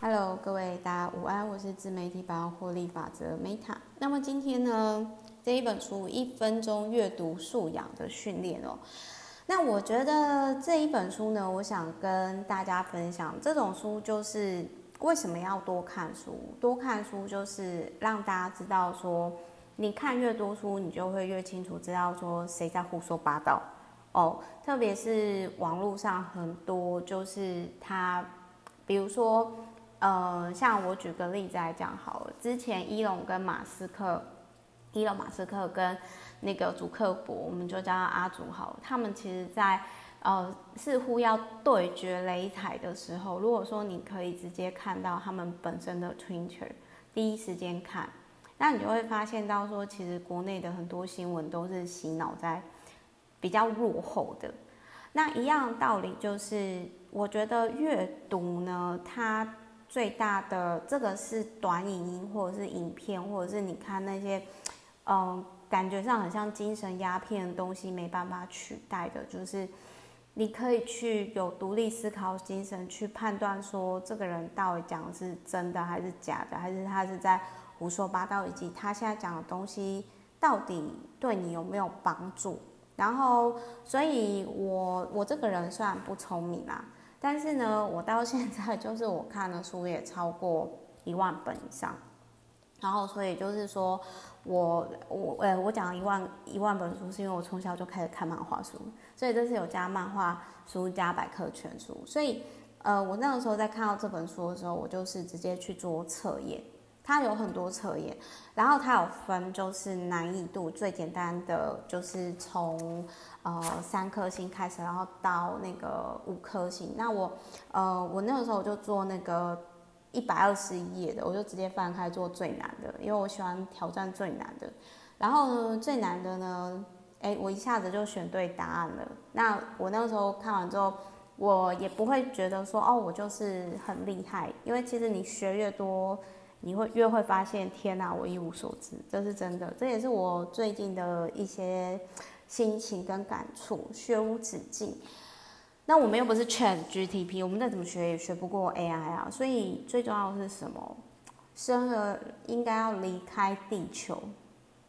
Hello，各位大家午安，我是自媒体百万获利法则 Meta。那么今天呢，这一本书《一分钟阅读素养的训练》哦，那我觉得这一本书呢，我想跟大家分享，这种书就是为什么要多看书？多看书就是让大家知道说，你看越多书，你就会越清楚知道说谁在胡说八道哦。特别是网络上很多，就是他，比如说。呃，像我举个例子来讲好了，之前伊隆跟马斯克，伊隆马斯克跟那个祖克伯，我们就叫他阿祖好，他们其实在呃似乎要对决擂台的时候，如果说你可以直接看到他们本身的 Twitter，第一时间看，那你就会发现到说，其实国内的很多新闻都是洗脑在比较落后的。那一样道理就是，我觉得阅读呢，它。最大的这个是短影音，或者是影片，或者是你看那些，嗯，感觉上很像精神鸦片的东西，没办法取代的，就是你可以去有独立思考精神去判断说，这个人到底讲的是真的还是假的，还是他是在胡说八道，以及他现在讲的东西到底对你有没有帮助。然后，所以我我这个人虽然不聪明啦。但是呢，我到现在就是我看的书也超过一万本以上，然后所以就是说我我呃我讲一万一万本书，是因为我从小就开始看漫画书，所以这是有加漫画书加百科全书，所以呃我那个时候在看到这本书的时候，我就是直接去做测验。它有很多测验，然后它有分，就是难易度最简单的，就是从呃三颗星开始，然后到那个五颗星。那我呃我那个时候就做那个一百二十页的，我就直接翻开做最难的，因为我喜欢挑战最难的。然后呢，最难的呢，诶，我一下子就选对答案了。那我那个时候看完之后，我也不会觉得说哦，我就是很厉害，因为其实你学越多。你会越会发现，天哪，我一无所知，这是真的。这也是我最近的一些心情跟感触，学无止境。那我们又不是 ChatGPT，我们再怎么学也学不过 AI 啊。所以最重要的是什么？生而应该要离开地球，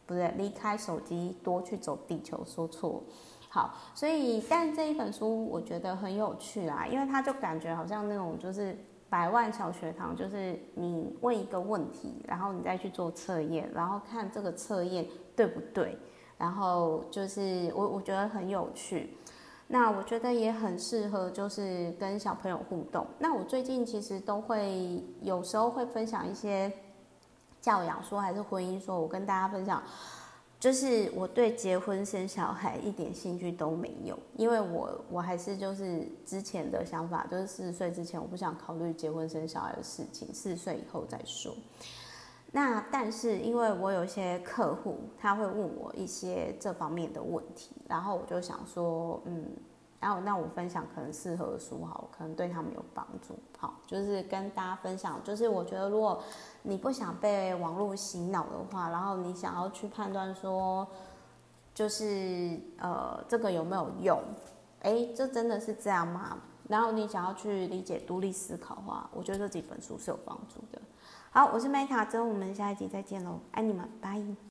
不对，离开手机，多去走地球。说错。好，所以但这一本书我觉得很有趣啊，因为它就感觉好像那种就是。百万小学堂就是你问一个问题，然后你再去做测验，然后看这个测验对不对，然后就是我我觉得很有趣，那我觉得也很适合就是跟小朋友互动。那我最近其实都会有时候会分享一些教养说还是婚姻说，我跟大家分享。就是我对结婚生小孩一点兴趣都没有，因为我我还是就是之前的想法，就是四十岁之前我不想考虑结婚生小孩的事情，四十岁以后再说。那但是因为我有一些客户，他会问我一些这方面的问题，然后我就想说，嗯。然后，那我分享可能适合书好，可能对他们有帮助。就是跟大家分享，就是我觉得如果你不想被网络洗脑的话，然后你想要去判断说，就是呃这个有没有用？哎，这真的是这样吗？然后你想要去理解、独立思考的话，我觉得这几本书是有帮助的。好，我是 Meta，之后我们下一集再见喽，爱你们，拜。